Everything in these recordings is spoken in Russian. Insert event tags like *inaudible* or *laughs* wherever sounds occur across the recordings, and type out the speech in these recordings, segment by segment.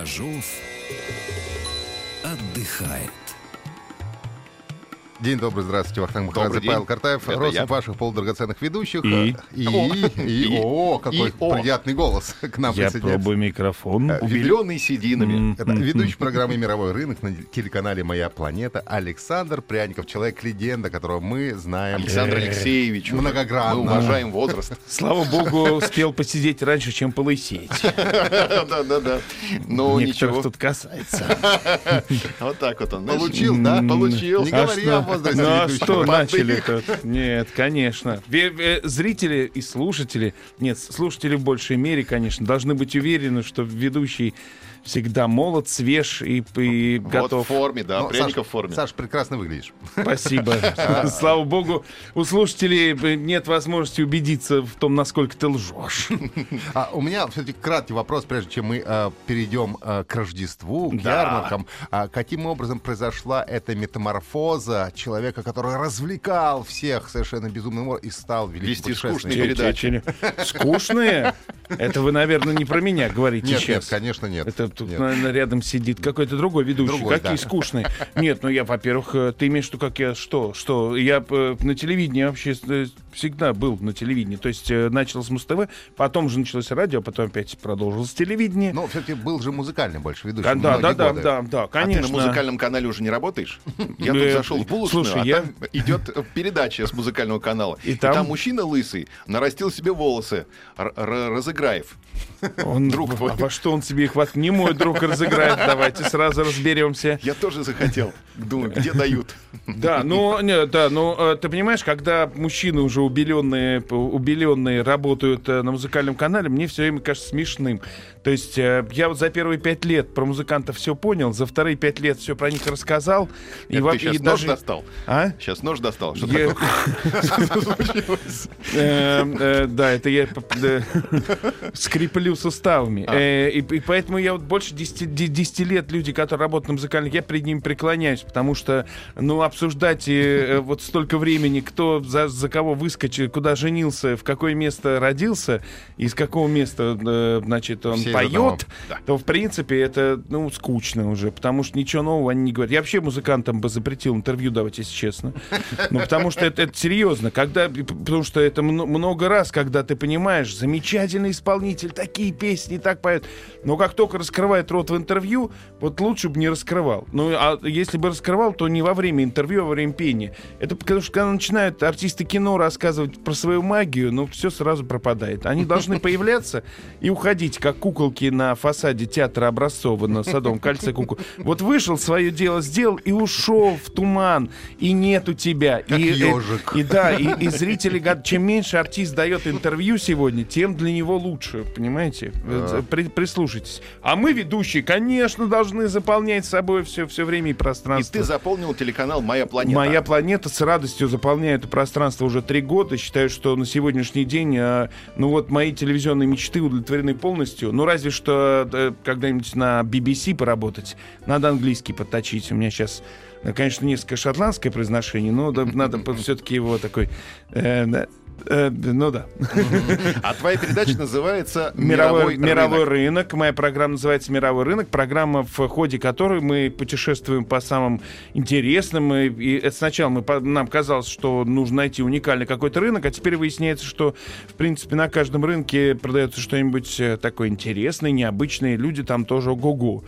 Бажов отдыхает. День добрый, здравствуйте, Вахтанг Махарадзе, Павел Картаев, Это я. ваших полудрагоценных ведущих. И? И, и, И? о, какой И приятный голос к нам Я присоединяется. пробую микрофон. Убеленный сединами. Это ведущий программы «Мировой рынок» на телеканале «Моя планета» Александр Пряников, человек-легенда, которого мы знаем. Александр Алексеевич. уже. Многогранно. Мы уважаем возраст. *laughs* Слава богу, успел посидеть раньше, чем полысеть. *laughs* Да-да-да. Ну, ничего. тут касается. *laughs* Вот так вот он. Получил, да? Получил. Не говори о возрасте Ну а что начали-то? Нет, конечно. Зрители и слушатели, нет, слушатели в большей мере, конечно, должны быть уверены, что ведущий всегда молод, свеж и, и Вот в готов. форме, да, Ну, пряников в форме. Саш, прекрасно выглядишь. Спасибо. *laughs* *laughs* Слава богу, у слушателей нет возможности убедиться в том, насколько ты лжешь. *laughs* А у меня все-таки краткий вопрос, прежде чем мы э, перейдем э, к Рождеству, к Да. ярмаркам. А каким образом произошла эта метаморфоза человека, который развлекал всех совершенно безумным образом и стал великим Вести скучные передачи. Скучные? Это вы, наверное, не про меня говорите Нет, нет, сейчас. конечно, нет. Это тут, Нет. наверное, рядом сидит какой-то другой ведущий. Другой, Какие да. скучные. Нет, ну я, во-первых, э, ты имеешь в виду, как я что? Что? Я э, на телевидении вообще э, всегда был на телевидении. То есть э, начал с Муз-ТВ, потом же началось радио, потом опять продолжилось телевидение. Но все-таки был же музыкальный больше ведущий. Да, да, да, годы. да, да, А ты конечно. на музыкальном канале уже не работаешь? *laughs* Я тут Э, зашел в булочную, слушай, а я- там идет передача с музыкального канала. И И там- там мужчина лысый нарастил себе волосы. Р- Р- Разыграев. Он, *laughs* друг твой. а во что он себе их хватит? Не мой друг разыграет. Давайте сразу разберемся. Я тоже захотел. Думаю, где дают? Да, ну, не, да, ну, ты понимаешь, когда мужчины уже убеленные, п- убеленные работают э, на музыкальном канале, мне все время кажется смешным. То есть э, я вот за первые пять лет про музыкантов все понял, за вторые пять лет все про них рассказал. Это во- ты сейчас и нож достал? А? Сейчас нож достал? Что Я- такое? *laughs* Э, Да, это я скреплю суставами. А. И и поэтому я вот больше 10 де- 10 лет люди, которые работают на музыкальных, я перед ними преклоняюсь, потому что, ну, обсуждать вот столько времени, кто за, кого выскочил, куда женился, в какое место родился, из какого места, э, значит, он Все поет, то, в принципе, это, ну, скучно уже, потому что ничего нового они не говорят. Я вообще музыкантам бы запретил интервью давать, если честно. Ну, потому что это, это серьезно. Когда, потому что это мно- много раз, когда ты понимаешь, замечательный исполнитель, такие песни, так поет. Но как только раскрывает рот в интервью, вот лучше бы не раскрывал. Ну, а если бы раскрывал, то не во время интервью, а во время пения. Это потому что когда начинают артисты кино рассказывать про свою магию, ну, все сразу пропадает. Они должны *laughs* появляться и уходить, как куколки на фасаде театра Образцова на Садовом кольце кукол. Вот вышел, свое дело сделал и ушел в туман, и нету тебя. Как и, э, ежик. и да, и, и зрители, гад- чем меньше артист дает интервью сегодня, тем для него лучше, понимаете? Э, при- прислушайтесь. А мы, ведущие, конечно, должны заполнять собой все, все время и И пространство. ты заполнил телеканал «Моя планета». Моя планета с радостью заполняет это пространство уже три года. Считаю, что на сегодняшний день, э, ну вот мои телевизионные мечты удовлетворены полностью. Ну разве что э, когда-нибудь на BBC поработать, надо английский подточить. У меня сейчас, э, конечно, несколько шотландское произношение, но надо *laughs* все-таки его такой, э, э, ну да. А твоя передача называется *laughs* Мировой, «Мировой, рынок». рынок. Моя программа называется «Мировой рынок». Программа, в ходе которой мы путешествуем по самым интересным. И, и это сначала мы, по- нам казалось, что нужно найти уникальный какой-то рынок, а теперь выясняется, что, в принципе, на каждом рынке продается что-нибудь э, такое интересное, необычное. Люди там тоже ого-го.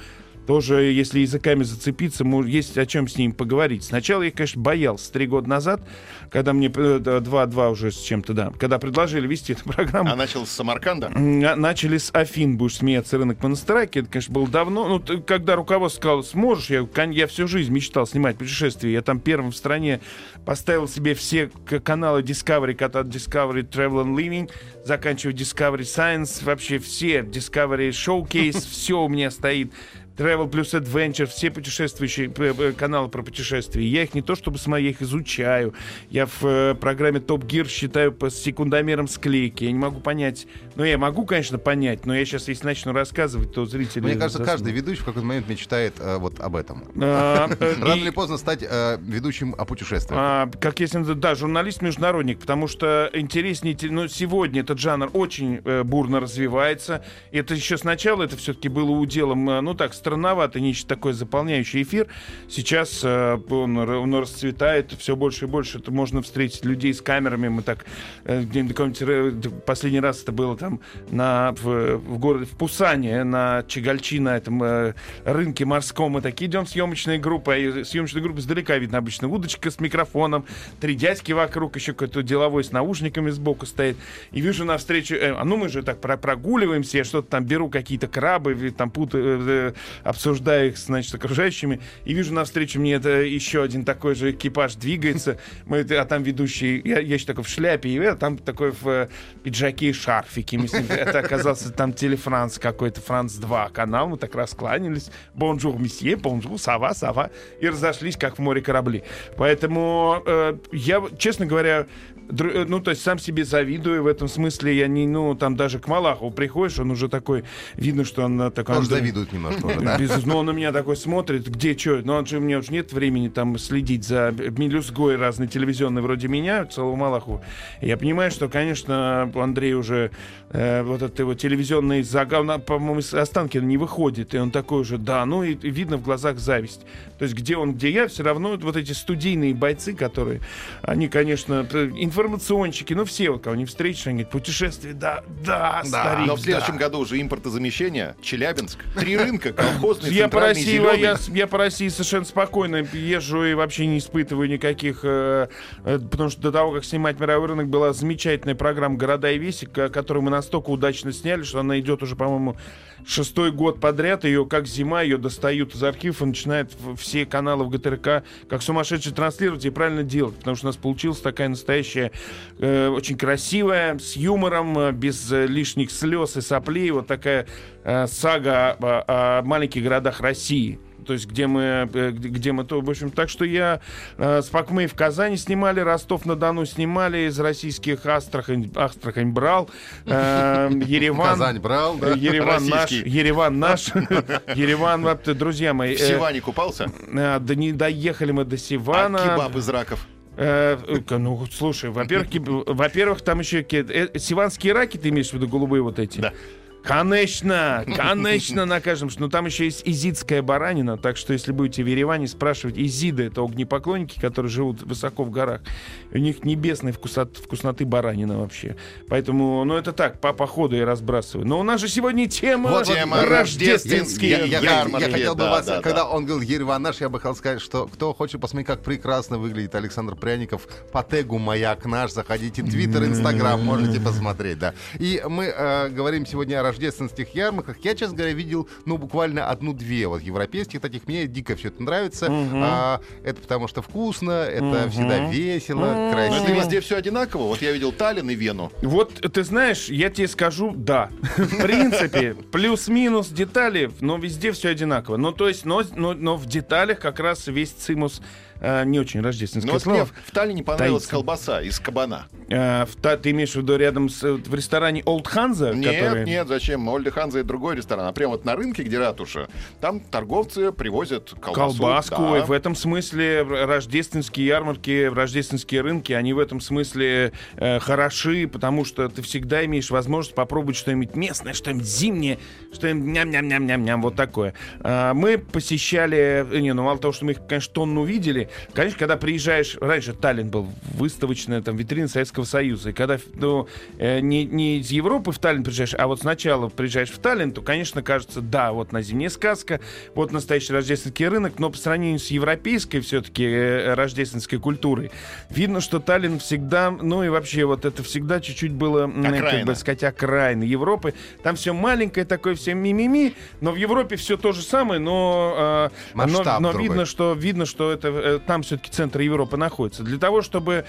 Тоже, если языками зацепиться, есть о чем с ним поговорить. Сначала я, конечно, боялся три года назад, когда мне э, два-два уже с чем-то, да, когда предложили вести эту программу. А начал с Самарканда? Начали с Афин, будешь смеяться, рынок Монастыраки. Это, конечно, было давно. Ну, когда руководство сказало, сможешь, я, я всю жизнь мечтал снимать путешествия. Я там первым в стране поставил себе все каналы Discovery, от Discovery Travel and Living, заканчивая Discovery Science, вообще все, Discovery Showcase, *laughs* все у меня стоит. Travel плюс Adventure, все путешествующие каналы про путешествия. Я их не то чтобы смотрю, я их изучаю. Я в э, программе Top Gear считаю по секундомером склейки. Я не могу понять. Ну, я могу, конечно, понять, но я сейчас, если начну рассказывать, то зрители... Мне кажется, заснут. каждый ведущий в какой-то момент мечтает э, вот об этом. А, э, *laughs* Рано или поздно стать э, ведущим о путешествиях. А, как если да, журналист-международник, потому что интереснее, те- ну, сегодня этот жанр очень э, бурно развивается. Это еще сначала, это все-таки было уделом, ну так, странновато, нечто такое заполняющий эфир. Сейчас э, он, он расцветает все больше и больше. Это можно встретить людей с камерами. Мы так, э, где- на каком-нибудь, э, последний раз это было там на, в, в городе, в Пусане, на Чегальчи, на этом э, рынке морском. Мы такие идем съемочная группа, и съемочная группа издалека видно обычно удочка с микрофоном, три дядьки вокруг, еще какой-то деловой с наушниками сбоку стоит. И вижу навстречу, э, а ну мы же так про- прогуливаемся, я что-то там беру, какие-то крабы, там путаю, э, обсуждаю их, значит, окружающими, и вижу навстречу мне это еще один такой же экипаж двигается, *laughs* мы, а там ведущий, я, я еще такой в шляпе, и а там такой в э, пиджаке и шарфике. Это оказался там Télé France какой-то, France 2 канал, мы так раскланялись. Bonjour, monsieur, bonjour, ça va, ça va. И разошлись, как в море корабли. Поэтому э, я, честно говоря, ну, то есть сам себе завидую в этом смысле. Я не, ну, там даже к Малахову приходишь, он уже такой, видно, что он э, такой... Тоже Андрей- завидуют немножко *laughs* да? Без- ну, он на меня такой смотрит, где что, ну, он же, у меня уже нет времени там следить за мелюзгой разной телевизионной вроде меня, целого Малахова. И я понимаю, что, конечно, у Андрея уже э, вот этот его телевизионный загал, по-моему, из Останкина не выходит, и он такой уже, да, ну, и, и видно в глазах зависть. То есть где он, где я, все равно вот эти студийные бойцы, которые, они, конечно, п- информационщики, ну, все, вот кого не встретишь, они говорят, путешествие, да, да, старик, Но в следующем да. году уже импортозамещение, Челябинск, три рынка, колхозный, Я по, России, я, я по России совершенно спокойно езжу и вообще не испытываю никаких... э, э, потому что до того, как снимать «Мировой рынок», была замечательная программа «Города и веси», ко- которую мы настолько удачно сняли, что она идет уже, по-моему, шестой год подряд. Ее как зима, ее достают из архивов и начинают все каналы в ГТРК как сумасшедшие транслировать и правильно делать. Потому что у нас получилась такая настоящая, э, очень красивая, с юмором, э, без э, лишних слез и соплей. Вот такая э, сага о, о маленьких городах России. То есть, где мы, э, где мы то, в общем, так что я э, спок мы в Казани снимали, Ростов-на-Дону снимали, из российских Астрахань, Астрахань брал, э, *laughs* Ереван. Казань брал, да? э, Ереван наш. Ереван наш, *laughs* Ереван, вот, друзья мои. В э, Сиване купался? да не доехали мы до А Сивана. кебаб из раков? Ну, слушай, во-первых, во-первых, там еще ки- сиванские раки, ты имеешь в виду голубые вот эти? Да. Конечно, конечно накажем. Но там еще есть изидская баранина, так что если будете в Ереване спрашивать, изиды — это огнепоклонники, которые живут высоко в горах. У них небесной вкусот- вкусноты баранина вообще. Поэтому, ну это так, по, по ходу я разбрасываю. Но у нас же сегодня тема, Вот тема рождественские. Я, я- я- я хотел бы да, вас, да, когда да. он говорил Ереван наш, я бы хотел сказать, что кто хочет посмотреть, как прекрасно выглядит Александр Пряников по тегу «Маяк наш», заходите в Твиттер, Инстаграм, можете посмотреть, да. И мы э, говорим сегодня о рождественских ярмарках. Я, честно говоря, видел, ну, буквально одну-две вот европейских таких. Мне дико все это нравится. А, это потому что вкусно, это всегда весело, Но это красиво. везде все одинаково. Вот я видел Таллин и Вену. Вот, ты знаешь, я тебе скажу, да. В принципе, плюс-минус детали, но везде все одинаково. Ну, то есть, но, но, но в деталях как раз весь цимус э, не очень рождественское Но вот мне слово. в в Таллине понравилась Таится. колбаса из кабана. Э, в та- ты имеешь в виду рядом с, э, в ресторане Old Hansa? Нет, который- нет, зачем? Ольда Ханза и другой ресторан. А прямо вот на рынке, где ратуша, там торговцы привозят колбасу. колбаску. да. И в этом смысле рождественские ярмарки, рождественские рынки, они в этом смысле э, хороши, потому что ты всегда имеешь возможность попробовать что-нибудь местное, что-нибудь зимнее, что-нибудь ням-ням-ням-ням-ням, вот такое. А, мы посещали, э, не, ну мало того, что мы их, конечно, тонну видели, конечно, когда приезжаешь, раньше Таллин был выставочная там витрина Советского Союза. И когда ну, э, не, не из Европы в Таллин приезжаешь, а вот сначала приезжаешь в Таллин, то, конечно, кажется, да, вот на зимняя сказка, вот настоящий рождественский рынок, но по сравнению с европейской все-таки э, рождественской культурой, видно, что Таллин всегда, ну и вообще вот это всегда чуть-чуть было, м, как Окраина. бы сказать, окраины Европы. Там все маленькое такое, все мимими, но в Европе все то же самое, но, э, но, но другой. видно, что видно, что это э, там все-таки центр Европы находится. Для того, чтобы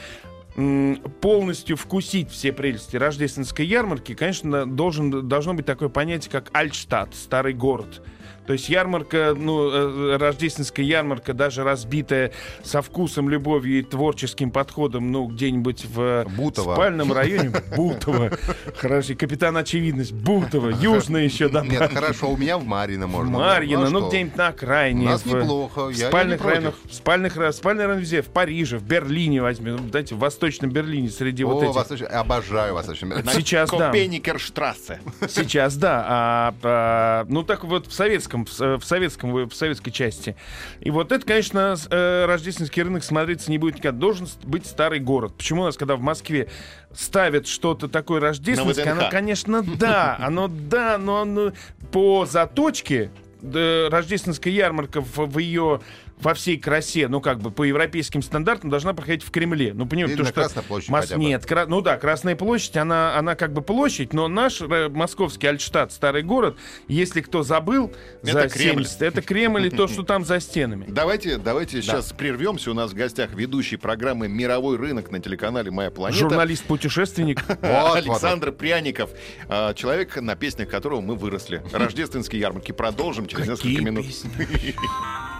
полностью вкусить все прелести рождественской ярмарки, конечно, должен, должно быть такое понятие, как Альтштадт, старый город. То есть ярмарка, ну, э, рождественская ярмарка, даже разбитая со вкусом, любовью и творческим подходом, ну, где-нибудь в Бутово. спальном районе Бутово. Хорошо, капитан Очевидность, Бутово, Южное еще Нет, добавить. хорошо, у меня в Марино можно. Марьино, а ну где-нибудь на окраине. У нас неплохо, В спальных районах, в спальных, ра- спальный район везде, в Париже, в Берлине возьми, ну, знаете, в Восточном Берлине среди вот О, этих. Восточный- обожаю Восточный Берлин. Сейчас, да. Копейникерштрассе. Сейчас, да. А, а, ну, так вот в советском, в, с- в советском, в советской части. И вот это, конечно, э, рождественский рынок смотреться не будет никогда. Должен быть старый город. Почему у нас, когда в Москве ставят что-то такое рождественское, оно, конечно, да, оно да, но оно по заточке рождественская ярмарка в, в ее во всей красе, ну как бы по европейским стандартам должна проходить в Кремле. Ну понимаете, то, на что Мос- хотя бы. Нет, Кра- ну да, Красная площадь, она, она как бы площадь, но наш э, московский Альтштадт, старый город, если кто забыл, Это за Кремль. 70, это Кремль и то, что там за стенами. Давайте, давайте сейчас прервемся. У нас в гостях ведущий программы «Мировой рынок» на телеканале «Моя планета». Журналист-путешественник. *laughs* Вот, вот, Александр Пряников, а, человек, на песнях которого мы выросли. Рождественские ярмарки. Продолжим через несколько минут. *laughs*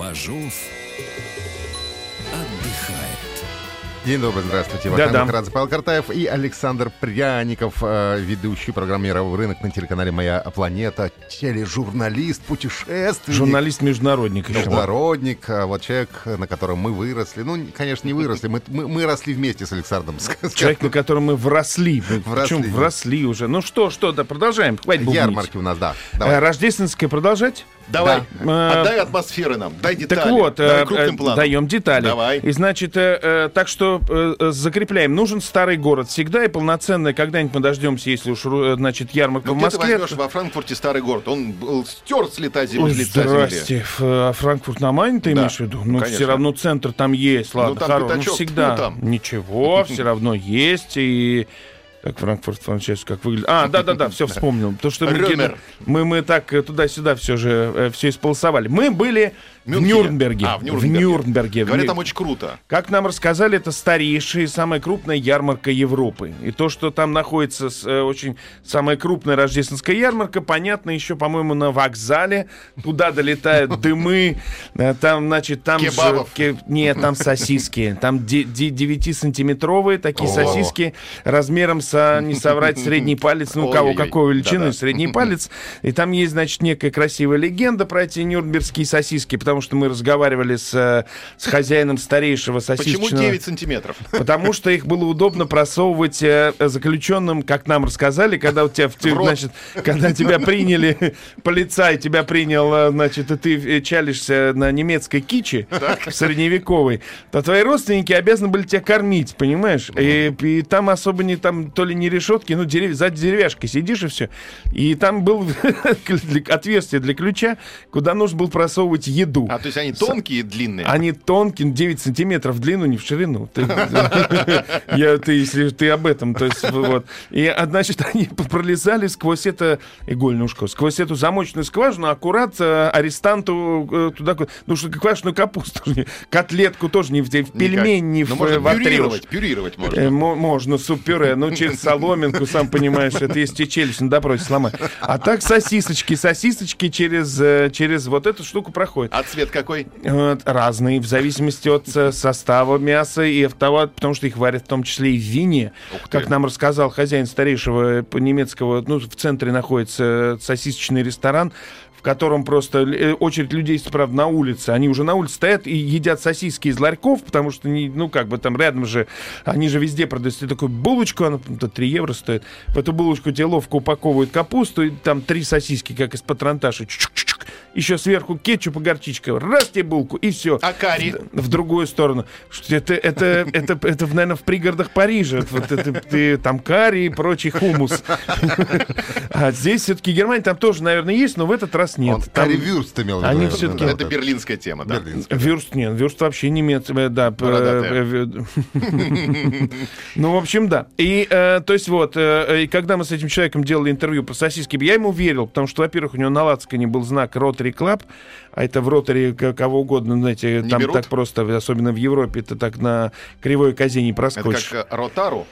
Бажов отдыхает. День добрый, здравствуйте. Да, Вахтанг да. Махарадзе, Павел Картаев и Александр Пряников, э, ведущий программы «Мировой рынок» на телеканале «Моя планета», тележурналист, путешественник. Журналист-международник еще. Международник, а вот человек, на котором мы выросли. Ну, конечно, не выросли, мы, мы, мы росли вместе с Александром. Человек, на котором мы вросли. Вросли. Причем вросли уже. Ну что, что, да, продолжаем. Хватит. Ярмарки у нас, да. Э, Давай. Рождественское продолжать? Давай, Да. отдай атмосферы нам, дай детали. Так вот, э, крупным э, планом. даем детали. Давай. И значит, э, э, так что э, э, закрепляем. Нужен старый город всегда и полноценный. Когда-нибудь мы дождемся, если уж, э, значит, ярмарка Ну, в где ты Москве. возьмешь во Франкфурте старый город? Он был стер с лица земли. Здрасте. А Франкфурт на Майне ты Да, имеешь в виду? ну, Ну, все равно центр там есть. Ладно, там хоро- ну, всегда. ну, там. Ничего, все равно есть. И так, Франкфурт, франчайз, как выглядит. А, да-да-да, все вспомнил. То, что мы, мы, мы так э, туда-сюда все же все исполосовали. Мы были в Мюнхене. Нюрнберге. А, в В Нюрнберге. Нюрнберге. Говорят, В там очень круто. Как нам рассказали, это старейшая и самая крупная ярмарка Европы. И то, что там находится с, э, очень самая крупная рождественская ярмарка, понятно еще, по-моему, на вокзале. Туда долетают *laughs* дымы. Э, Там, значит, там же... Кебабов. ке- Нет, там сосиски. Там 9-сантиметровые такие сосиски размером с, не соврать, средний палец. Ну, у кого какой величины, средний палец. И там есть, значит, некая красивая легенда про эти нюрнбергские сосиски, потому что мы разговаривали с, э, с хозяином старейшего Почему сосисочного... 9 сантиметров? *laughs* Потому что их было удобно просовывать э, заключенным, как нам рассказали, когда у тебя, в, значит, когда тебя приняли, *laughs* полицай тебя принял, э, значит, и ты чалишься на немецкой киче средневековой, то твои родственники обязаны были тебя кормить, понимаешь? И, и там особо не там то ли не решетки, ну дерев, за деревяшкой сидишь и все. И там был *laughs* отверстие для ключа, куда нужно было просовывать еду. А, то есть они тонкие и длинные? Они тонкие, 9 сантиметров в длину, не в ширину. Ты, *laughs* я, ты, если ты об этом, то есть вот. И, значит, *laughs* они пролезали сквозь это игольное ушко, сквозь эту замочную скважину, аккурат э, арестанту э, туда, ну что квашеную капусту, котлетку тоже не в, в пельмень, не Ну, в, можно э, вотрешь. пюрировать, пюрировать Э, можно. мо- можно, суп-пюре, ну, через соломинку, сам понимаешь, это если тебе челюсть на допросе сломать. А так сосисочки, сосисочки через, э, через вот эту штуку проходят. А цвет какой? Разные, в зависимости от э, состава мяса и от того, потому что их варят в том числе и в вине. Ты. Как нам рассказал хозяин старейшего э, немецкого, ну, в центре находится э, сосисочный ресторан, в котором просто очередь людей, правда, на улице. Они уже на улице стоят и едят сосиски из ларьков, потому что, не, ну, как бы там рядом же, они же везде продают себе такую булочку, она там, 3 евро стоит. В эту булочку тебе ловко упаковывают капусту, и там три сосиски, как из патронташа, чук-чук-чук, еще сверху кетчуп и горчичка. Раз тебе булку, и все. А карри? В, в другую сторону. Это, это, *laughs* это, это, наверное, в пригородах Парижа. Вот это, ты, там карри и прочий хумус. *laughs* А здесь все-таки Германия, там тоже, наверное, есть, но в этот раз нет. Он Там- карри-вюрст имел в виду, Они да, Это вот берлинская тема, да? Берлинская. Вюрст нет, вюрст вообще немецкий, да. п- Бородатая. э, э, *laughs* Ну, в общем, да. И, э, то есть, вот, э, и когда мы с этим человеком делали интервью по сосиске, я ему верил, потому что, во-первых, у него на лацкане был знак Rotary Club, а это в Ротари кого угодно, знаете, Не там берут? так просто, особенно в Европе, это так на кривой козе не Это проскочишь. как э, Ротару.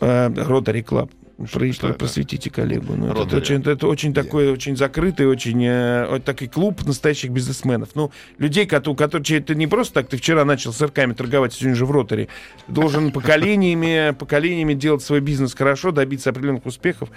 Rotary Club. Про- что это? просветите коллегу. Ну, это, очень, это очень такой, очень закрытый, очень э, такой клуб настоящих бизнесменов. Ну, людей, которые, которые это не просто так, ты вчера начал сырками торговать, сегодня же в Ротари. Должен *laughs* поколениями, поколениями делать свой бизнес хорошо, добиться определенных успехов.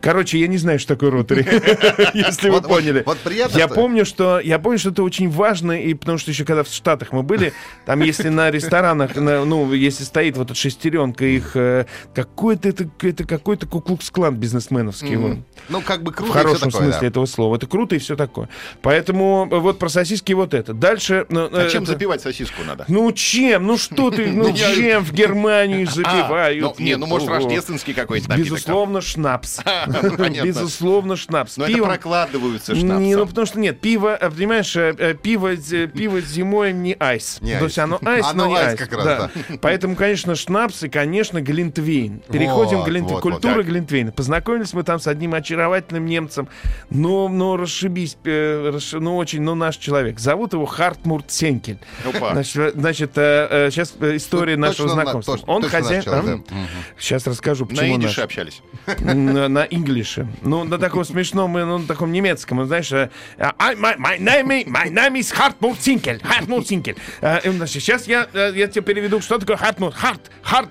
Короче, я не знаю, что такое ротари, *laughs* если вы поняли. вот приятно, Я помню, что я помню, что это очень важно, и потому что еще когда в Штатах мы были, там если на ресторанах, на- ну, если стоит вот эта шестеренка их, э, какой-то это, это какой-то куклукс-клан бизнесменовский. вот. Ну, как бы В круто всё хорошем такое, смысле да. этого слова. Это круто и все такое. Поэтому э, вот про сосиски вот это. Дальше... ну, А э, чем это- запивать сосиску надо? Ну чем? Ну что ты? *laughs* Ну Ну, чем в Германии *laughs* А, запивают? ну, не, ну, может, рождественский какой-то там. Безусловно, шнапс. *laughs* Безусловно, шнапс. Но это Пивом- прокладываются не, ну шнапсом. потому что нет, пиво, э, понимаешь, э, э, пиво, э, пиво зимой не айс. То есть оно айс, но не айс как раз, да. Поэтому, конечно, шнапс и, конечно, глинтвейн. Переходим к глинтвейну. Культура так. глинтвейна. Познакомились мы там с одним очаровательным немцем. Ну, ну, расшибись, э, расш- ну, очень, ну, наш человек. Зовут его Хартмурт Сенкель. Опа. Значит, э, значит э, сейчас история Ну, нашего точно на- знакомства. точно- Он хозяин... человек, А? да. Сейчас расскажу, На почему идише наш. общались. На, на инглише. Ну, на таком смешном, ну, на таком немецком, знаешь, э, I- my, my name, is- my name Senkel. Э, и, значит, сейчас я, э, я тебе переведу, что такое Hartmut. Hart, hart,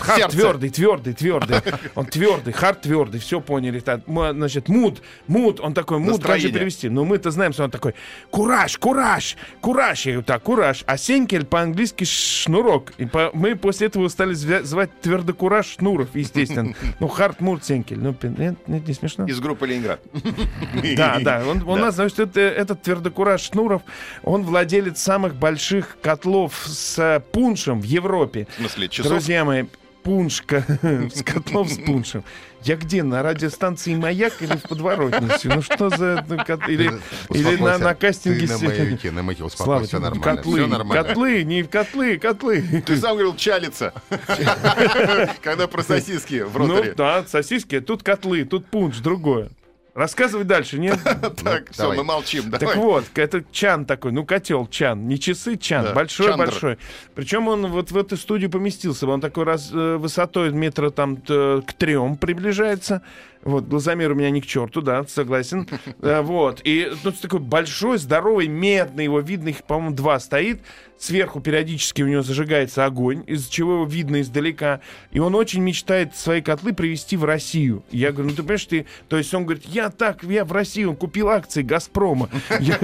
hart твердый, твердый, твердый. Он твердый, hart твердый, все поняли. Так, Значит, Mut, Mut, он такой, Mut, как же перевести? Ну, мы-то знаем, что он такой, кураж, кураж, кураж. Я говорю, так, кураж. А Senkel по-английски шнурок. И по- мы после этого стали звать твердокураж шнуров, естественно. Ну, hart, Mut, Senkel. Ну, нет, нет, не смешно? Из группы Ленинград. *laughs* Да, да. Он, у нас, значит, это, этот твердокураж Шнуров, он владелец самых больших котлов с э, пуншем в Европе. В смысле, часов? Друзья мои, пуншка *laughs* с котлов с пуншем. Я где, на радиостанции «Маяк» или в подворотнице? Ну что за... ну, Или, или на, на кастинге... Ты на маяке, на маяке, успокойся, тебе, нормально. котлы, Все нормально. котлы, не котлы, котлы. Ты сам говорил чалиться. *laughs* Когда про сосиски в Ну роторе. да, сосиски, тут котлы, тут пунш, другое. Рассказывай дальше, нет? *laughs* Так, все, давай. мы молчим. Так вот, это чан такой, ну котел чан, не часы чан, большой-большой. Причем он вот в эту студию поместился, он такой раз э, высотой метра там к трем приближается. Вот, глазомер у меня не к черту, да, согласен. *laughs* Э, Вот, и тут такой большой, здоровый, медный, его видно, их, по-моему, два стоит. Сверху периодически у него зажигается огонь, из-за чего его видно издалека. И он очень мечтает свои котлы привезти в Россию. Я говорю, ну ты понимаешь, ты... То есть он говорит, я так, я в Россию, он купил акции «Газпрома». *laughs* Я-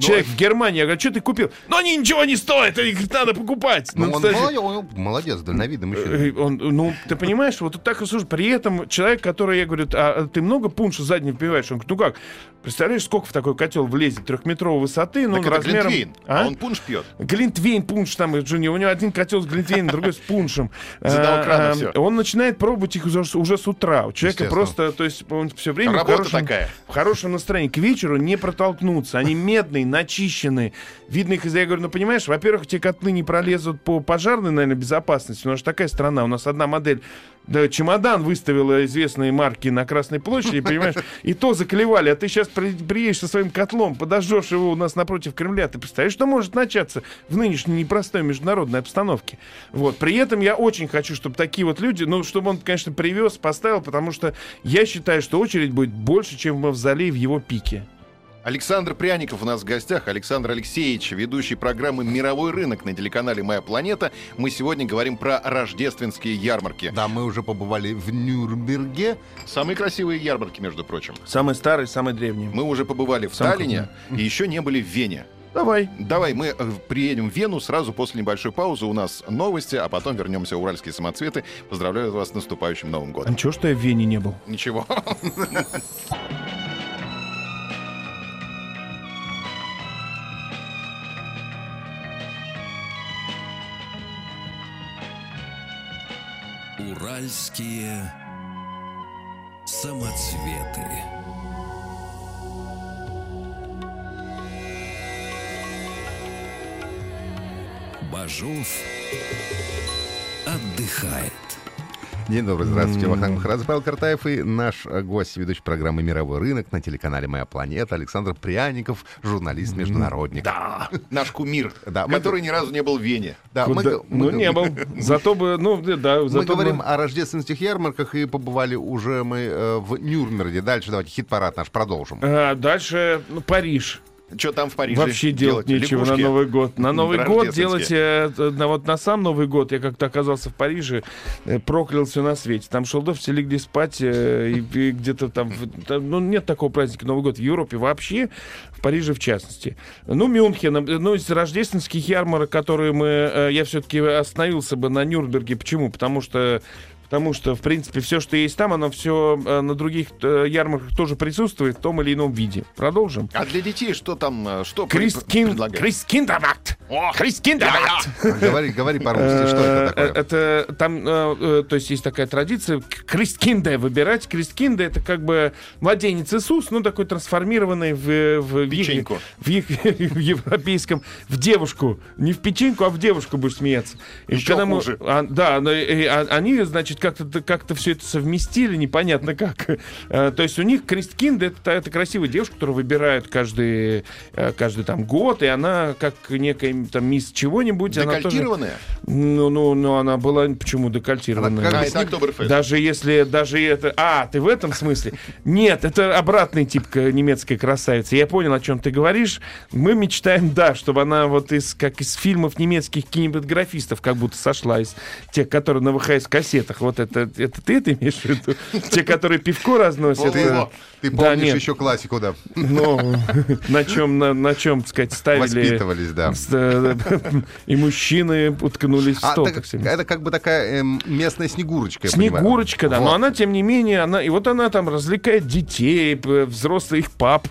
Человек в Германии, я говорю, что ты купил? Но они ничего не стоят, их надо покупать. Ну, Ну, он молодец, он дальновидный мужчина. Э, Он, ну, ты понимаешь, вот так и слушай. При этом человек, который, я говорю, а ты много пунша задним впиваешь? Он говорит, ну как? Представляешь, сколько в такой котел влезет? Трехметровой высоты, ну, Так это размером... А? а он пунш пьет. Глинтвейн, пунш там, у него один котел с глинтвейном, *laughs* другой с пуншем. А, а. Он начинает пробовать их уже, с- утра. У человека просто, то есть он все время хорошем, такая. в хорошем настроении. К вечеру не протолкнуться. Они медные, начищенные. Видно их, из- я говорю, ну понимаешь, во-первых, те котлы не пролезут по пожарной, наверное, безопасности. У нас же такая страна. У нас одна модель да, чемодан выставила известные марки на Красной площади, понимаешь, и то заклевали, а ты сейчас приедешь со своим котлом, подожжешь его у нас напротив Кремля, ты представляешь, что может начаться в нынешней непростой международной обстановке? Вот, при этом я очень хочу, чтобы такие вот люди, ну, чтобы он, конечно, привез, поставил, потому что я считаю, что очередь будет больше, чем в Мавзолей в его пике. Александр Пряников у нас в гостях. Александр Алексеевич, ведущий программы «Мировой рынок» на телеканале «Моя планета». Мы сегодня говорим про рождественские ярмарки. Да, мы уже побывали в Нюрнберге. Самые красивые ярмарки, между прочим. Самый старый, самый древний. Мы уже побывали в Сам Таллине и еще не были в Вене. Давай. Давай мы э, приедем в Вену сразу после небольшой паузы. У нас новости, а потом вернемся в Уральские самоцветы. Поздравляю вас с наступающим Новым А годом. ничего, что я в Вене не был? Ничего. *laughs* Уральские самоцветы. Бажов отдыхает. День добрый, здравствуйте, Вахтанг Махарадзе, Павел Картаев и наш э, гость, ведущий программы «Мировой рынок» на телеканале «Моя планета» Александр Пряников, журналист-международник. Да, наш кумир, Да, мы который ни разу не был в Вене. Да, мы Куда- мы Ну, г- не был. *laughs* Зато бы, ну, да, Мы зато бы- говорим о рождественских ярмарках и побывали уже мы э, в Нюрнберге. Дальше давайте хит-парад наш продолжим. А, дальше ну, Париж. Что там в Париже Вообще делать, нечего Лягушки? на Новый год. На Новый год делать, э, на, вот на сам Новый год я как-то оказался в Париже, э, проклял все на свете. Там шел дождь, все легли спать, э, и, и где-то там, там, ну, нет такого праздника Новый год в Европе вообще, в Париже в частности. Ну, Мюнхен, ну, из рождественских ярмарок, которые мы, я все-таки остановился бы на Нюрнберге. Почему? Потому что Потому что, в принципе, все, что есть там, оно все на других э, ярмарках тоже присутствует в том или ином виде. Продолжим. А для детей что там, э, что при- Кристкин, предлагают? Кристкиндермакт. Кристкиндермакт. *laughs* Говори, говори по-русски, что это Э, такое? Это там, э, э, то есть есть такая традиция к- Кристкинде выбирать. Кристкинде это как бы младенец Иисус, ну такой трансформированный в, в, Печеньку. в, ев- *laughs* в европейском, в девушку. Не в печеньку, а в девушку будешь смеяться. И Еще когда мы- а, да, но, э, а- они, значит, как-то как все это совместили, непонятно как. *laughs* Э, То есть у них Кристкинда это, это красивая девушка, которую выбирают каждый, э, каждый там год, и она как некая там мисс чего-нибудь. она тоже- Декольтированная? ну, ну, ну, она была почему декольтированная? Она как Октоберфест. Даже если, даже это... А, ты в этом смысле? *laughs* Нет, это обратный тип немецкой красавицы. Я понял, о чем ты говоришь. Мы мечтаем, да, чтобы она вот из, как из фильмов немецких кинематографистов как будто сошла из тех, которые на ВХС-кассетах. Вот это, это ты это имеешь в виду? *laughs* Те, которые пивко разносят? Ты, э, ты да, помнишь нет. еще классику, да? Ну, *laughs* на чем, на, на чем, так сказать, ставили... Воспитывались, да. э, *laughs* И мужчины уткнулись в А, стол. так- как всегда. это как бы такая эм, местная снегурочка. Снегурочка, да, Вот. но она, тем не менее, она, и вот она там развлекает детей, взрослых пап.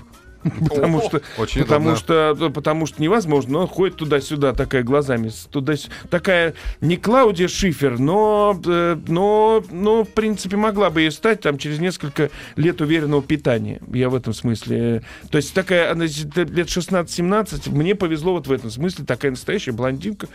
*laughs* Потому что, очень потому что, потому что невозможно. Но ходит туда-сюда, такая глазами, туда такая не Клаудия Шифер, но, э, но, но, в принципе, могла бы ей стать там через несколько лет уверенного питания. Я в этом смысле. э, То есть такая, она лет 16-17, мне повезло вот в этом смысле, такая настоящая блондинка,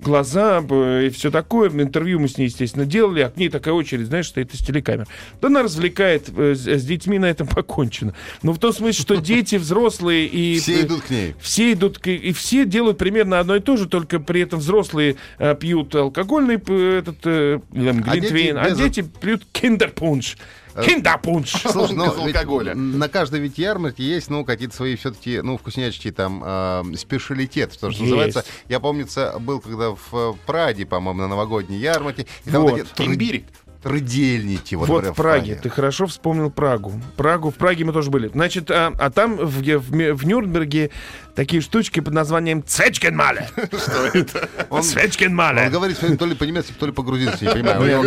глаза и все такое. Интервью мы с ней, естественно, делали, а к ней такая очередь, знаешь, стоит из телекамер. Да она развлекает, э, с, детьми на этом *laughs* покончено. Но в том смысле, что дети взрослые и... *laughs* Все идут к ней. Все идут, к- и все делают примерно одно и то же, только при этом взрослые э, пьют алкогольный этот э, там, А дети глинтвейн, а дети пьют киндерпунш. Киндерпунш. *laughs* Слушай, ну, алкоголя. на каждой ведь ярмарке есть, ну, какие-то свои все-таки, ну, вкуснячки там, э, спешалитет, что ж Есть. называется. Я, помнится, был когда в э, Праге, по-моему, на новогодней ярмарке. И там Вот. такие Имбирь. Трыдельники. Вот, Вот в Праге. Ты хорошо вспомнил Прагу. Прагу, в Праге мы тоже были. Значит, а, а там в, в, в Нюрнберге такие штучки под названием Цечкенмале. *laughs* Что это? Он- Он Цечкенмале. говорит то ли по-немецки, то ли по-грузински, не понимаю.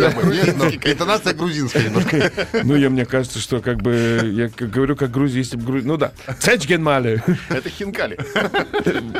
Интонация грузинская немножко. *laughs* Ну, я мне кажется, что как бы я говорю как Грузия, если бы. Ну да, Цечкенмале. Это хинкали.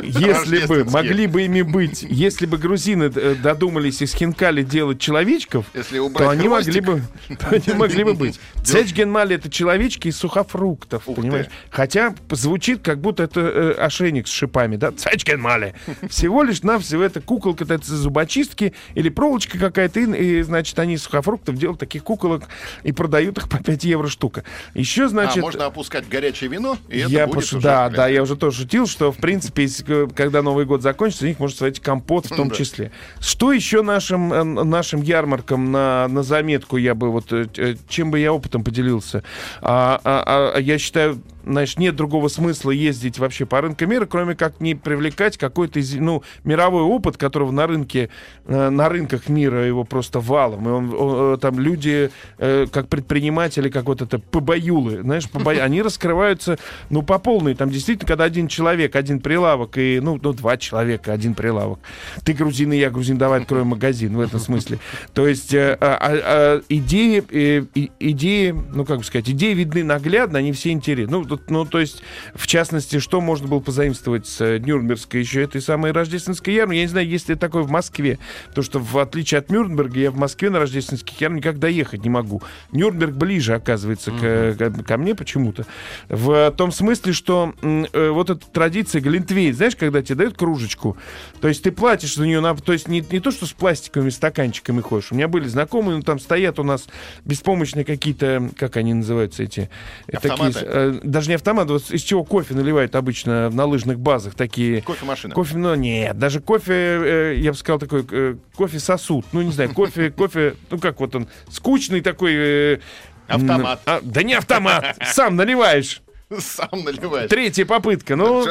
Если бы, могли бы ими быть, если бы грузины э, додумались из хинкали делать человечков, то они могли хвостик. бы, *laughs* они могли бы быть. *laughs* Цечгенмали это человечки из сухофруктов, Ух понимаешь? Хотя звучит как будто это э, ошейник с шипами, да? Цечгенмали. *laughs* Всего лишь навсего это куколка это зубочистки или проволочка какая-то, и, значит, они из сухофруктов делают таких куколок и продают их по 5 евро штука. Еще, А, значит... можно опускать горячее вино, и это я будет пош- уже да, да, я уже тоже шутил, что в принципе, когда Новый год закончится, у них может сварить компот в том числе. Что еще нашим, э, нашим ярмаркам на, на заметку я бы вот э, э, чем бы я опытом поделился? А, а- а я считаю, знаешь, нет другого смысла ездить вообще по рынкам мира, кроме как не привлекать какой-то ну, мировой опыт, которого на рынке, э, на рынках мира его просто валом. И он, он, э, там люди, э, как предприниматели, как вот это побоюлы, знаешь, побо- они раскрываются, ну, по полной. Там действительно, когда один человек, один прилавок, и, ну, ну, два человека, один прилавок. Ты грузин, и я грузин, давай откроем магазин в этом смысле. То есть э, а идеи, э, идеи, ну, как бы сказать, идеи видны наглядно, они все интересны. Ну, тут, ну, то есть, в частности, что можно было позаимствовать с э, Нюрнбергской еще этой самой рождественской ярмарки? Я не знаю, есть ли такое в Москве. Потому что, в отличие от Нюрнберга, я в Москве на рождественский ярмарке никак доехать не могу. Нюрнберг ближе, оказывается, к, ко, ко мне почему-то. В том смысле, что э, вот эта традиция Глинтвейн, знаешь, когда тебе дают кружечку, то есть ты платишь за нее, на, то есть не, не то, что с пластиковыми стаканчиками ходишь. У меня были знакомые, ну там стоят у нас беспомощные какие-то, как они называются эти? Автоматы? Такие, э, даже не автоматы, вот из чего кофе наливают обычно на лыжных базах, такие... Кофемашина. Кофе, ну нет, даже кофе, э, я бы сказал, такой э, кофе-сосуд. Ну, не знаю, кофе, *laughs* кофе, ну как вот он, скучный такой... э, Автомат. а, да не автомат, сам наливаешь. Сам наливаешь. Третья попытка, ну,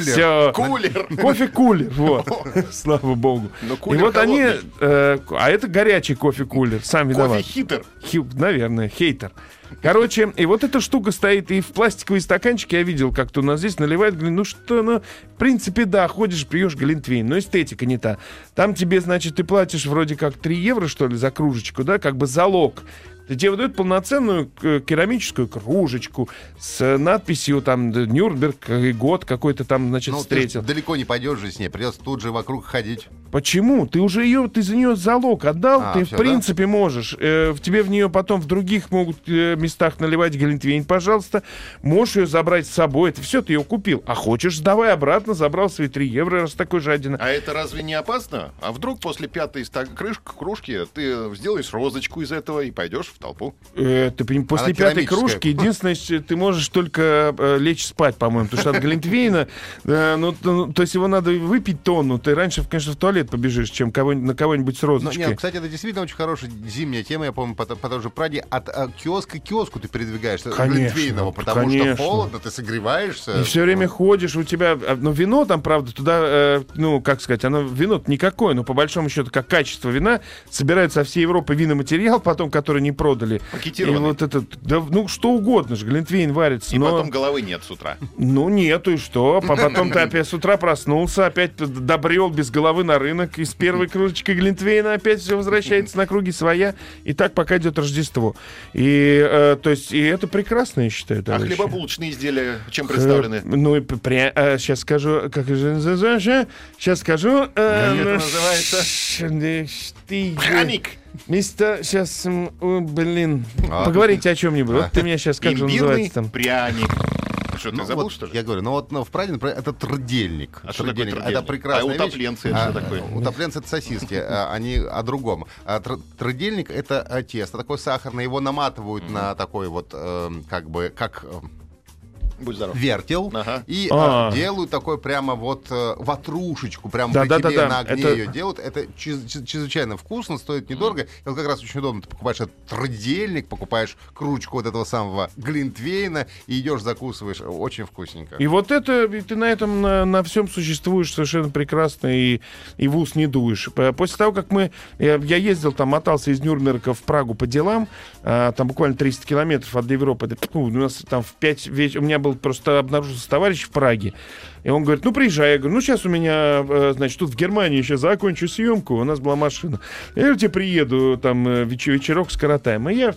все. Кулер. Кофе-кулер, вот. *laughs* Слава богу. Но И кулер вот они, а это горячий кофе-кулер, сам виноват. Кофе-хитер. Хи- наверное, хейтер. Короче, и вот эта штука стоит, и в пластиковые стаканчики я видел, как-то у нас здесь наливают, говорю, ну что, ну, в принципе, да, ходишь, пьешь глинтвейн, но эстетика не та. Там тебе, значит, ты платишь вроде как 3 евро, что ли, за кружечку, да, как бы залог. Тебе выдают полноценную э, керамическую кружечку с надписью там Нюрнберг и год какой-то там, значит, Ну, встретил. далеко не пойдешь же с ней, придется тут же вокруг ходить. Почему? Ты уже ее, ты за нее залог отдал, А, ты всё, в принципе можешь. Э, в тебе в нее потом в других могут э, местах наливать глинтвейн, пожалуйста. Можешь ее забрать с собой. Это все, ты ее купил. А хочешь, сдавай обратно, забрал свои 3 евро, раз такой жадина. А это разве не опасно? А вдруг после пятой крышки, кружки ты сделаешь розочку из этого и пойдешь в толпу? Э, ты после Она пятой кружки единственное, что ты можешь только э, лечь спать, по-моему, потому что от глинтвейна, э, *laughs* ну, ну, то есть его надо выпить тонну. Ты раньше, конечно, в туалет побежишь, чем кого на кого-нибудь с Ну, розочкой. нет, кстати, это действительно очень хорошая зимняя тема, я помню, по, по той же Праге. От а, киоска к киоску ты передвигаешься, Конечно, глинтвейного, потому конечно. что холодно, ты согреваешься. И все время ходишь, у тебя, а, ну, вино там, правда, туда, э, ну, как сказать, оно, вино никакое, но по большому счету, как качество вина, собирают со всей Европы виноматериал, потом, который не продали. И Пакетированный. вот это, да, ну, что угодно же, глинтвейн варится, И но... потом головы нет с утра. Ну, нету, и что? А потом ты опять с утра проснулся, опять добрел без головы на рынок, и с первой кружечкой глинтвейна опять все возвращается на круги своя, и так пока идет Рождество. И, э, то есть, и это прекрасно, я считаю, А товарищи. хлебобулочные изделия чем представлены? Э, Ну, и сейчас скажу, как же? Сейчас скажу. э, Как это называется? э, ты, э, Пряник. Мистер, сейчас, блин, А. поговорите о чем-нибудь. Вот ты меня сейчас как же называется там? пряник. Что, ты Ну, забыл, вот что ли? Я говорю, ну вот ну, в например, это трудельник. А что такое Трудельник. трудельник? Это прекрасная А вещь. утопленцы это что такое? *laughs* Утопленцы это сосиски, а, они о другом. А тр- Трудельник это а, тесто, такое сахарное, его наматывают на такой вот, эм, как бы, как э, Будь здоров. вертел Ага. и А. а, делают такой прямо вот э, ватрушечку, прям Да, при да, тебе да. на огне Это- ее делают. Это чрез- чрез- чрезвычайно вкусно, стоит недорого. И вот как раз очень удобно. Ты покупаешь этот трудельник, покупаешь кружечку вот этого самого глинтвейна и идешь закусываешь. Очень вкусненько. И вот это, и ты на этом, на, на всем существуешь совершенно прекрасно и, и в ус не дуешь. После того, как мы, я, я ездил там, мотался из Нюрнберга в Прагу по делам, а, там буквально 300 километров от Европы, это, ну, у нас там в 5 вечера, у меня был просто обнаружился товарищ в Праге, и он говорит, ну, приезжай. Я говорю, ну, сейчас у меня, э, значит, тут в Германии еще закончу съемку, у нас была машина. Я говорю, тебе приеду, там, э, веч- вечерок скоротаем. И я,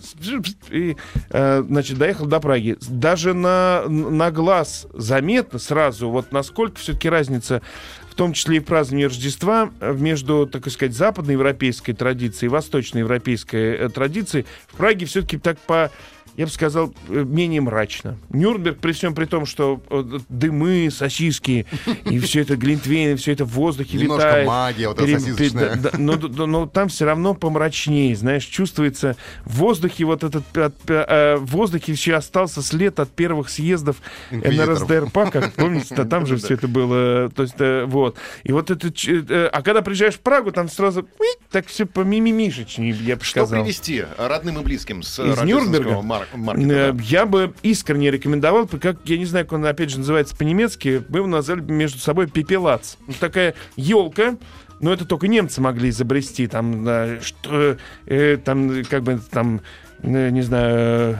и, э, значит, доехал до Праги. Даже на, на глаз заметно сразу, вот насколько все-таки разница в том числе и в праздновании Рождества между, так сказать, западноевропейской традицией и восточноевропейской традицией. В Праге все-таки так по я бы сказал, э, менее мрачно. Нюрнберг, при всем при том, что э, дымы, сосиски, и все это глинтвейн, все это в воздухе Немножко витает. магия вот эта Пере- сосисочная. да, да, но, но- но там все равно помрачнее, знаешь, чувствуется в воздухе вот этот, от- э, в воздухе еще остался след от первых съездов. НРСДРП, как *laughs* помните, да, там же все это было, то есть, э, вот. И вот это, э, а когда приезжаешь в Прагу, там сразу так все помимимишечнее, я бы Что сказал. привезти родным и близким с Из Нюрнберга? Мар- маркета? Э? Я бы искренне рекомендовал, как, я не знаю, как он опять же называется по-немецки, мы его назвали между собой пепелац. Такая елка, но это только немцы могли изобрести, там, что, э, там, как бы, там, э, не знаю, э,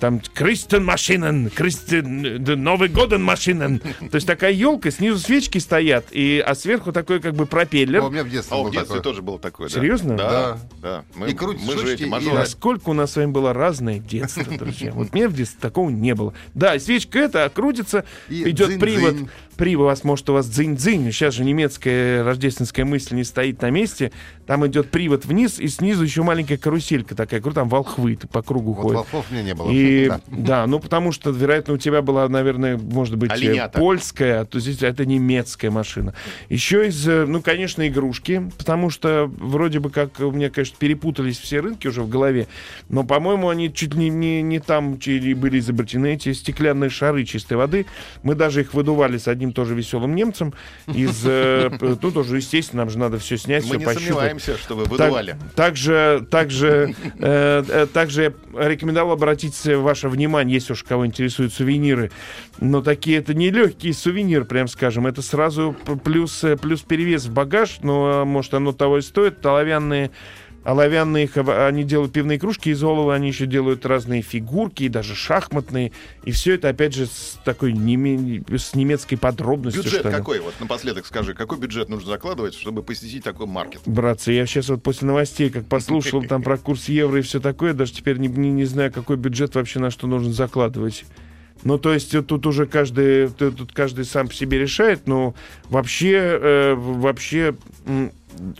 там Кристен Машинен, Кристен Новый Годен Машинен. То есть такая елка, снизу свечки стоят, и, а сверху такой как бы пропеллер. О, у меня в детстве А был в детстве такой. тоже было такое, да? Серьезно? Да. Да. Да. Мы, И крутишь мы же эти и мажоры. Насколько у нас с вами было разное детство, *laughs* друзья. Вот мне в детстве такого не было. Да, свечка эта крутится, И идет привод. Привод, вас, может, у вас дзынь-дзынь. Сейчас же немецкая рождественская мысль не стоит на месте. Там идет привод вниз, и снизу еще маленькая каруселька такая. Кру- Там волхвы по кругу Вот ходят. Меня не было. И Да. да, ну потому что, вероятно, у тебя была, наверное, может быть, э, Оленята. польская, а то здесь это немецкая машина. Еще из, э, ну, конечно, игрушки, потому что вроде бы как у меня, конечно, перепутались все рынки уже в голове, но, по-моему, они чуть ли не, не там были изобретены эти стеклянные шары чистой воды. Мы даже их выдували с одним тоже веселым немцем из, э, п- ну, тоже, естественно, нам же надо все снять, Мы все не пощупать. сомневаемся, что вы выдували. также, также, э, э, также я рекомендовал обратить ваше внимание, если уж кого интересуют сувениры. Но такие это не легкий сувенир, прям скажем. Это сразу плюс, э, плюс перевес в багаж, но, а, может, оно того и стоит. Оловянные Оловянные, они делают пивные кружки из олова, они еще делают разные фигурки, и даже шахматные. И все это, опять же, с такой неме- с немецкой подробностью. Бюджет какой? Вот напоследок скажи, какой бюджет нужно закладывать, чтобы посетить такой маркет? Братцы, я сейчас вот после новостей, как послушал там про курс евро и все такое, даже теперь не, не, не знаю, какой бюджет вообще на что нужно закладывать. Ну, то есть тут уже каждый, тут каждый сам по себе решает, но вообще, э, вообще,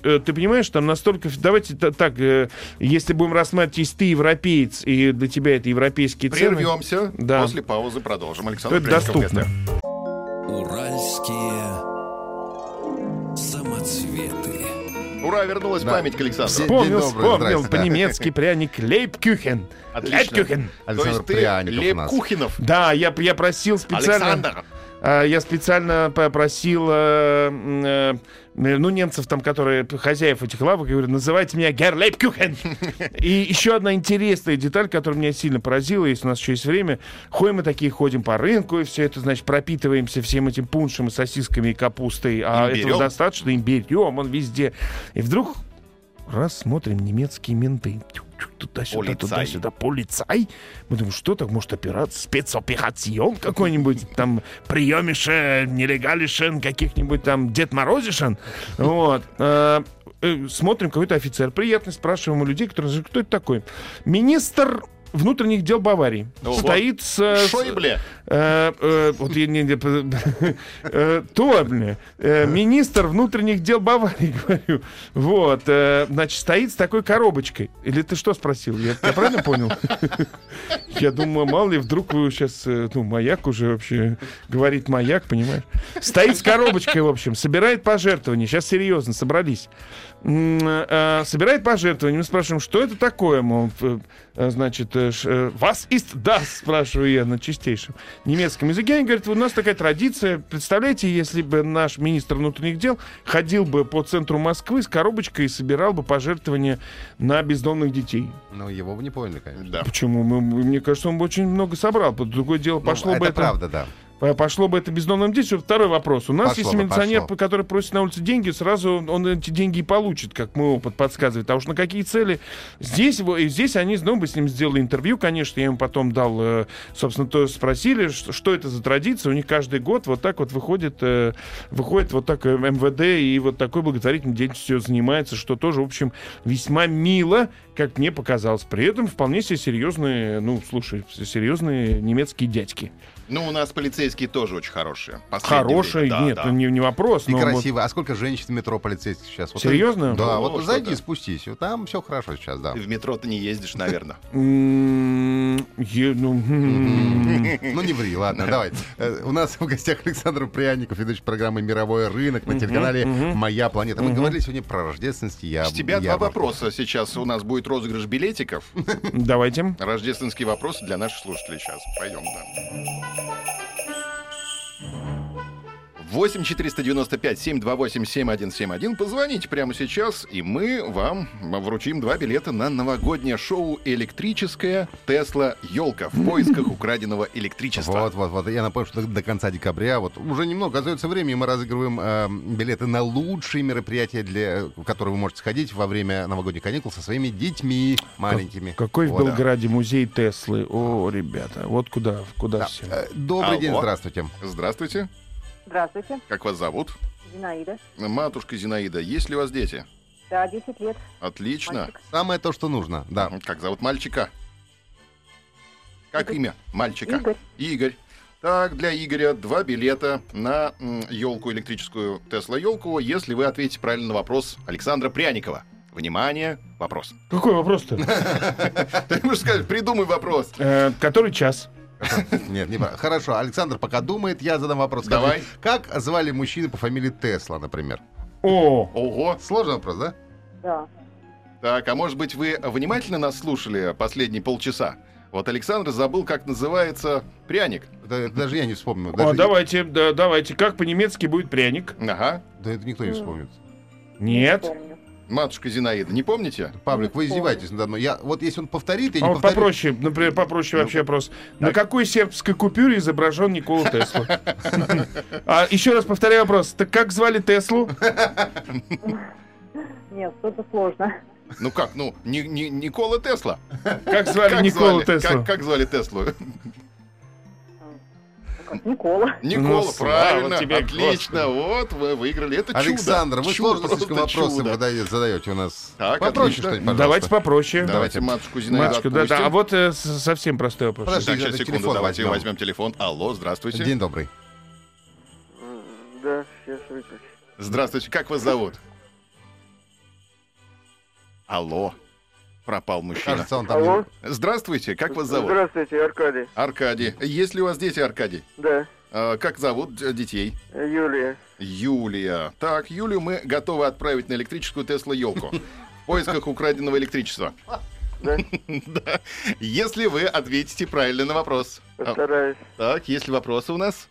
ты понимаешь, там настолько... Давайте та- так, э, если будем рассматривать, если ты европеец, и для тебя это европейские цены... Прервемся. Да. После паузы продолжим. Александр Это Пряников доступно. Уральские самоцветы. Ура, вернулась Да. память к Александру. Все- Вспомнил, добрый, вспомнил здрасте, да. по-немецки пряник Лейбкюхен. Отлично. Лейбкюхен. То Александр есть ты Пряников. Да, я, я просил специально... Александр. А, Я специально попросил, э, э, ну, немцев там, которые хозяев этих лавок, я говорю, называйте меня Герлейбкюхен. *laughs* И еще одна интересная деталь, которая меня сильно поразила, если у нас еще есть время. Ходим мы такие, ходим по рынку, и все это, значит, пропитываемся всем этим пуншем и сосисками и капустой. А этого достаточно, имбирем, он везде. И вдруг раз смотрим, немецкие менты. Туда-сюда, туда-сюда, полицай. Мы думаем, что так, может, операция, спецоперацион какой-нибудь, *laughs* там, приемишен, нелегалишен, каких-нибудь там Дед Морозишен. Вот. Э, э, Смотрим, какой-то офицер приятный, спрашиваем у людей, которые кто это такой. Министр внутренних дел Баварии. Ого. Стоит с... с- Шойбле. Э, э, вот я не... э, Тобли, э, министр внутренних дел Баварии, *laughs* говорю. Вот, э, значит, стоит с такой коробочкой. Или ты что спросил? Я, правильно понял? *laughs* Я думаю, мало ли, вдруг вы сейчас, э, ну, маяк уже вообще говорит маяк, понимаешь? Стоит с коробочкой, в общем, собирает пожертвования. Сейчас серьезно, собрались. Э, собирает пожертвования. Мы спрашиваем, что это такое, мол, э, э, значит, вас ist das, *laughs* спрашиваю я на чистейшем немецком языке. Они говорят, у нас такая традиция. Представляете, если бы наш министр внутренних дел ходил бы по центру Москвы с коробочкой и собирал бы пожертвования на бездомных детей. Ну, его бы не поняли, конечно. Да. Почему? Мы- мне кажется, он бы очень много собрал. Другое дело, Ну, пошло это бы это... правда, да. Пошло бы это бездомным детям. Второй вопрос. У нас Пошло есть бы, милиционер, пошло. который просит на улице деньги, сразу он эти деньги и получит, как мой опыт подсказывает. А уж на какие цели? Здесь, и здесь они, ну, мы с ним сделали интервью, конечно, я ему потом дал, э, собственно, то спросили, что, это за традиция. У них каждый год вот так вот выходит, э, выходит вот так э, МВД и вот такой благотворительной деятельностью занимается, что тоже, в общем, весьма мило, как мне показалось. При этом вполне себе серьезные, ну, слушай, серьезные немецкие дядьки. Ну, у нас полицейские тоже очень хорошие. Хорошие. Да, нет, да. Не, не вопрос. И но вот-. А сколько женщин в метро полицейских сейчас? Вот Серьезно? это- Да, О, вот зайди, спустись. Вот там все хорошо сейчас, да. В метро ты не ездишь, наверное. *laughs* Ну, *laughs* Ну, не ври, ладно, давай. Э, У нас в гостях Александр Пряников, ведущий программы «Мировой рынок» на телеканале «Моя планета». Мы говорили сегодня про рождественский я- С тебя два вопроса. Сейчас у нас будет розыгрыш билетиков. Давайте. Рождественские вопросы для наших слушателей сейчас. Пойдем, да. 8 495 728 7171. Позвоните прямо сейчас, и мы вам вручим два билета на новогоднее шоу «Электрическая Тесла Елка» в поисках *laughs* украденного электричества. Вот, вот, вот. Я напомню, что до конца декабря, вот уже немного остается времени, мы разыгрываем э, билеты на лучшие мероприятия, для, в которые вы можете сходить во время новогодних каникул со своими детьми маленькими. Какой в Вот. Белграде музей Теслы. О, ребята, вот куда, куда Да. все. Э, Добрый день, Алло. здравствуйте. Здравствуйте. Здравствуйте, Как вас зовут? Зинаида. Матушка Зинаида, есть ли у вас дети? Да, 10 лет. Отлично. Мальчик. Самое то, что нужно, да. Как зовут мальчика? Как имя мальчика? Игорь. Игорь. Так, для Игоря два билета на елку электрическую Тесла елку, если вы ответите правильно на вопрос Александра Пряникова. Внимание, вопрос. Какой вопрос-то? *laughs* Ты можешь сказать, придумай вопрос. Э, Который час? *laughs* Нет, не. Хорошо, Александр пока думает, я задам вопрос. Давай. Как звали мужчину по фамилии Тесла, например? О, Ого. Сложный вопрос, да? Да. Так, а может быть вы внимательно нас слушали последние полчаса? Вот Александр забыл, как называется пряник. Это даже я не вспомню. о, Даже- давайте, да, давайте. Как по-немецки будет пряник? Ага. Да это никто не вспомнит. Нет. Помню. Матушка Зинаида, не помните? Павлик, вы издеваетесь надо мной. Я, вот если он повторит, я А не повторю. попроще, например, попроще вообще вопрос. На какой сербской купюре изображен Никола Тесла? *laughs* А еще раз повторяю вопрос. Так как звали Теслу? Нет, что-то сложно. Ну как, ну, не, не- Никола Тесла. Как звали Как Никола звали? Теслу? Как, как звали Теслу? Ну, Никола. Никола, слава правильно, тебе, отлично, вот вы выиграли. Это чудо. Александр, вы Чудо, сложно слишком вопросы чудо. выдаете- задаете у нас. Так, Попроще отлично. что-нибудь, пожалуйста. Давайте попроще. Давайте матушку Зинаиду да, да. А вот э, совсем простой вопрос. Подожди. Так, сейчас, секунду, телефон давайте возьмем. возьмем телефон. Алло, здравствуйте. День добрый. Да, сейчас выключу. Здравствуйте, как вас зовут? Алло, пропал мужчина. Кажется, он там... Алло. Здравствуйте, как вас зовут? Здравствуйте, Аркадий. Аркадий. Есть ли у вас дети, Аркадий? Да, А, как зовут э, детей? Юлия. Юлия. Так, Юлию мы готовы отправить на электрическую Тесла елку. В поисках украденного электричества. Да, *laughs* Да. Если вы ответите правильно на вопрос. А, постараюсь. Так, есть ли вопросы у нас?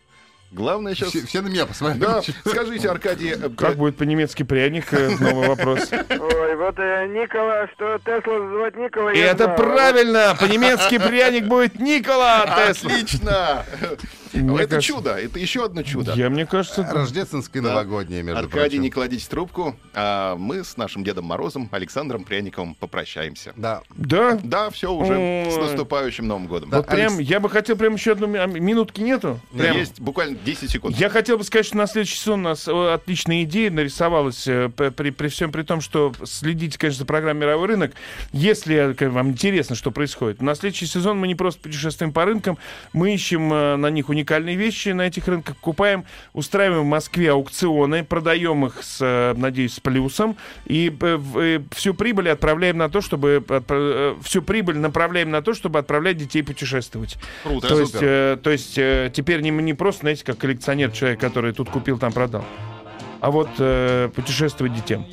Главное сейчас... Все, все на меня посмотрели. Да, скажите, Аркадий, э, Как будет по-немецки пряник? э, Новый вопрос. Ой, вот э, Никола, что Тесла звать Никола, И это правильно! По-немецки пряник будет Никола Тесла. Отлично! Мне Это кажется- чудо, это еще одно чудо. Я, мне кажется, Рождественское Да. новогоднее, между Аркадий, прочим. не кладите трубку, а мы с нашим Дедом Морозом, Александром Пряниковым попрощаемся. Да. да. Да, все уже Ой. с наступающим Новым годом. Да. Вот прям, Алекс- я бы хотел прям еще одну а, минутки нету? Прям. Есть буквально 10 секунд. Я хотел бы сказать, что на следующий сезон у нас э, отличная идея нарисовалась, э, при, при всем при том, что следите, конечно, за программой «Мировой рынок». Если э, вам интересно, что происходит, на следующий сезон мы не просто путешествуем по рынкам, мы ищем на них уникальные вещи на этих рынках, покупаем, устраиваем в Москве аукционы, продаем их, с, э, надеюсь, с плюсом, и э, в- э, всю прибыль отправляем на то, чтобы... э, Всю прибыль направляем на то, чтобы отправлять детей путешествовать. Круто. То есть, э, то есть э, теперь не, не просто, знаете, как коллекционер, человек, который тут купил, там продал, а вот э, путешествовать детям.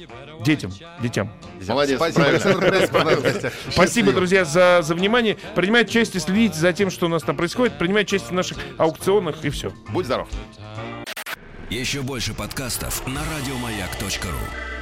Детям, детям. Молодец, *laughs* Спасибо, друзья, за, за внимание. Принимайте участие, следите за тем, что у нас там происходит. Принимайте участие в наших аукционах и все. Будь здоров. Еще больше подкастов на радиомаяк.ру.